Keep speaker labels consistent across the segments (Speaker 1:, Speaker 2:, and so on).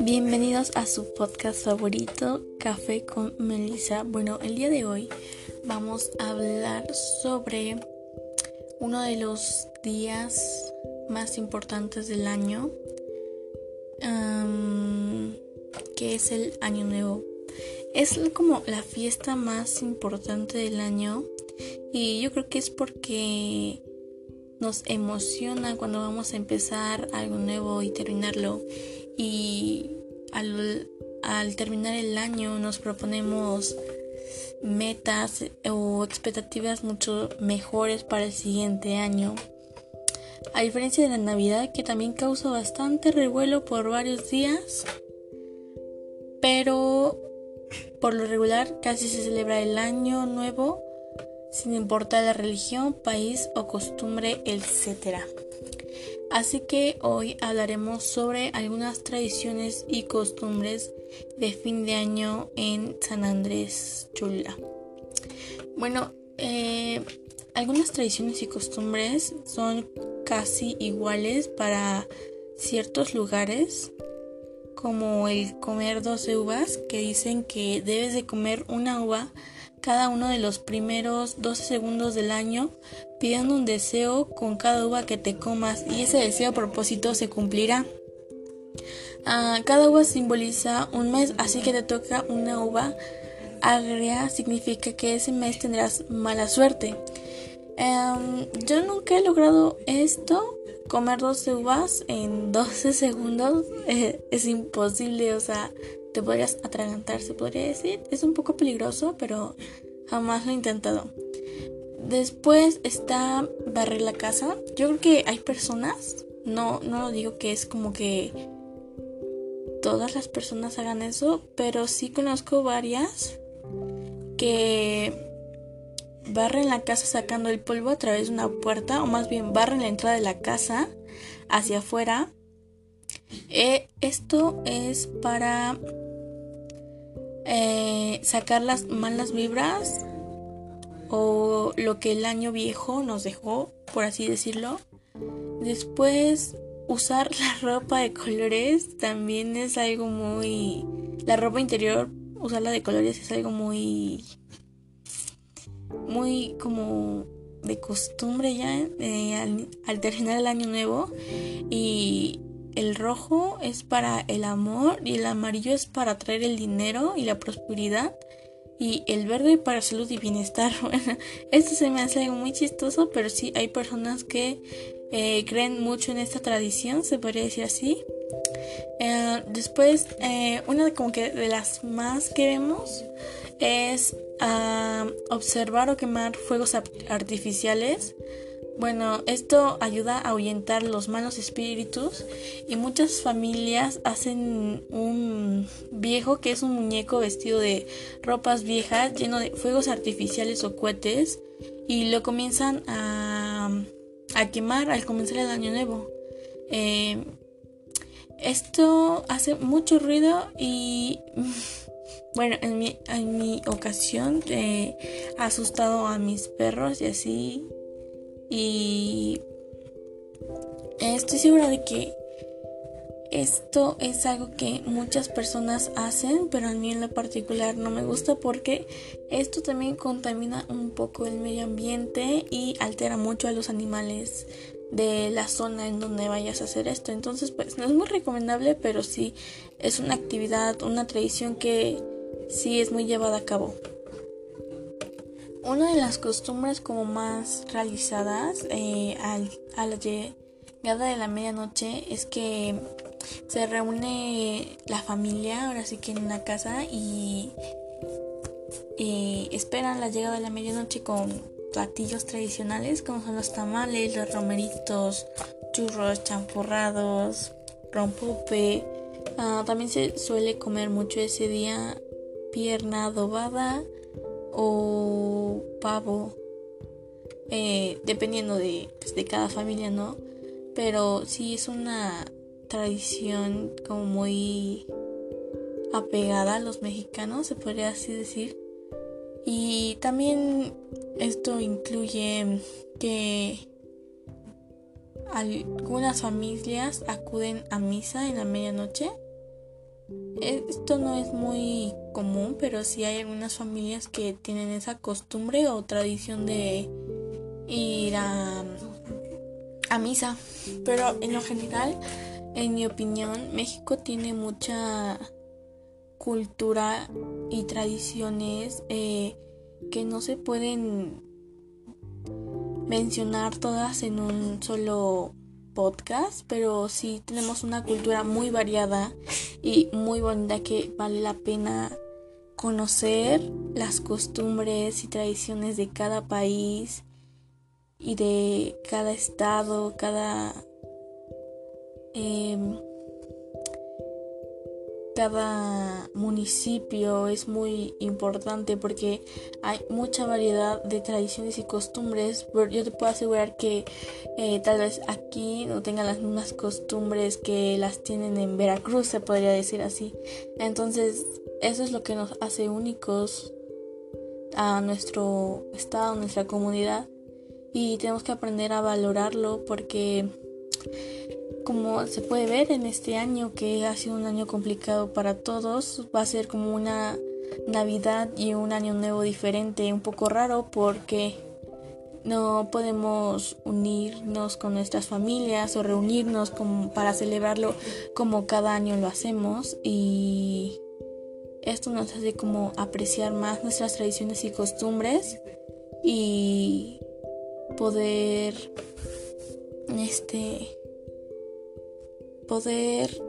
Speaker 1: Bienvenidos a su podcast favorito, Café con Melissa. Bueno, el día de hoy vamos a hablar sobre uno de los días más importantes del año, que es el Año Nuevo. Es como la fiesta más importante del año y yo creo que es porque nos emociona cuando vamos a empezar algo nuevo y terminarlo y al, terminar el año nos proponemos metas o expectativas mucho mejores para el siguiente año. A diferencia de la Navidad que también causa bastante revuelo por varios días, pero por lo regular casi se celebra el año nuevo sin importar la religión, país o costumbre, etc. Así que hoy hablaremos sobre algunas tradiciones y costumbres de fin de año en San Andrés Chula. Bueno, eh, algunas tradiciones y costumbres son casi iguales para ciertos lugares, como el comer 12 uvas, que dicen que debes de comer una uva cada uno de los primeros 12 segundos del año pidiendo un deseo con cada uva que te comas y ese deseo a propósito se cumplirá. Ah, cada uva simboliza un mes, así que te toca una uva agria, significa que ese mes tendrás mala suerte. Em, yo nunca he logrado esto, comer 12 uvas en 12 segundos eh, es imposible, o sea, te podrías atragantar, se podría decir. Es un poco peligroso, pero jamás lo he intentado. Después está barrer la casa. Yo creo que hay personas, no, no lo digo que es como que todas las personas hagan eso, pero sí conozco varias que barren la casa sacando el polvo a través de una puerta, o más bien barren la entrada de la casa hacia afuera. Eh, esto es para eh, sacar las malas vibras o lo que el año viejo nos dejó, por así decirlo. Después, usar la ropa de colores también es algo muy... La ropa interior, usarla de colores es algo muy... Muy como de costumbre ya eh, al, al terminar el año nuevo y el rojo es para el amor y el amarillo es para traer el dinero y la prosperidad y el verde para salud y bienestar. Bueno, esto se me hace algo muy chistoso, pero sí hay personas que eh, creen mucho en esta tradición, se podría decir así. Eh, después, eh, una como que de las más que vemos es ah, observar o quemar fuegos artificiales bueno, esto ayuda a ahuyentar los malos espíritus y muchas familias hacen un viejo que es un muñeco vestido de ropas viejas lleno de fuegos artificiales o cohetes y lo comienzan a, a quemar al comenzar el año nuevo. Eh, esto hace mucho ruido y bueno, en mi, en mi ocasión he asustado a mis perros y así y estoy segura de que esto es algo que muchas personas hacen, pero a mí en lo particular no me gusta porque esto también contamina un poco el medio ambiente y altera mucho a los animales de la zona en donde vayas a hacer esto. Entonces, pues no es muy recomendable, pero sí es una actividad, una tradición que sí es muy llevada a cabo. Una de las costumbres como más realizadas eh, al, a la llegada de la medianoche es que se reúne la familia, ahora sí que en una casa, y esperan la llegada de la medianoche con platillos tradicionales como son los tamales, los romeritos, churros, champurrados, rompope. Ah, también se suele comer mucho ese día pierna adobada o pavo, eh, dependiendo de, pues, de cada familia, ¿no? Pero sí es una tradición como muy apegada a los mexicanos, se podría así decir. Y también esto incluye que algunas familias acuden a misa en la medianoche. Esto no es muy común, pero sí hay algunas familias que tienen esa costumbre o tradición de ir a, misa. Pero en lo general, en mi opinión, México tiene mucha cultura y tradiciones eh, que no se pueden mencionar todas en un solo podcast, pero sí tenemos una cultura muy variada y muy bonita que vale la pena conocer las costumbres y tradiciones de cada país y de cada estado, cada eh, cada municipio es muy importante porque hay mucha variedad de tradiciones y costumbres. Pero yo te puedo asegurar que eh, tal vez aquí no tengan las mismas costumbres que las tienen en Veracruz, se podría decir así. Entonces, eso es lo que nos hace únicos a nuestro estado, nuestra comunidad. Y tenemos que aprender a valorarlo porque como se puede ver en este año que ha sido un año complicado para todos, va a ser como una Navidad y un año nuevo diferente, un poco raro porque no podemos unirnos con nuestras familias o reunirnos para celebrarlo como cada año lo hacemos. Y esto nos hace como apreciar más nuestras tradiciones y costumbres y poder este poder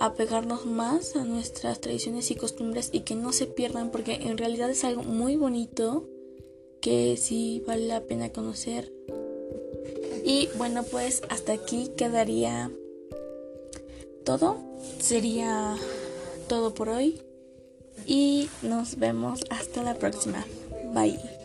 Speaker 1: apegarnos más a nuestras tradiciones y costumbres y que no se pierdan porque en realidad es algo muy bonito que sí vale la pena conocer. Y bueno, pues hasta aquí quedaría todo. Sería todo por hoy. Y nos vemos hasta la próxima. Bye.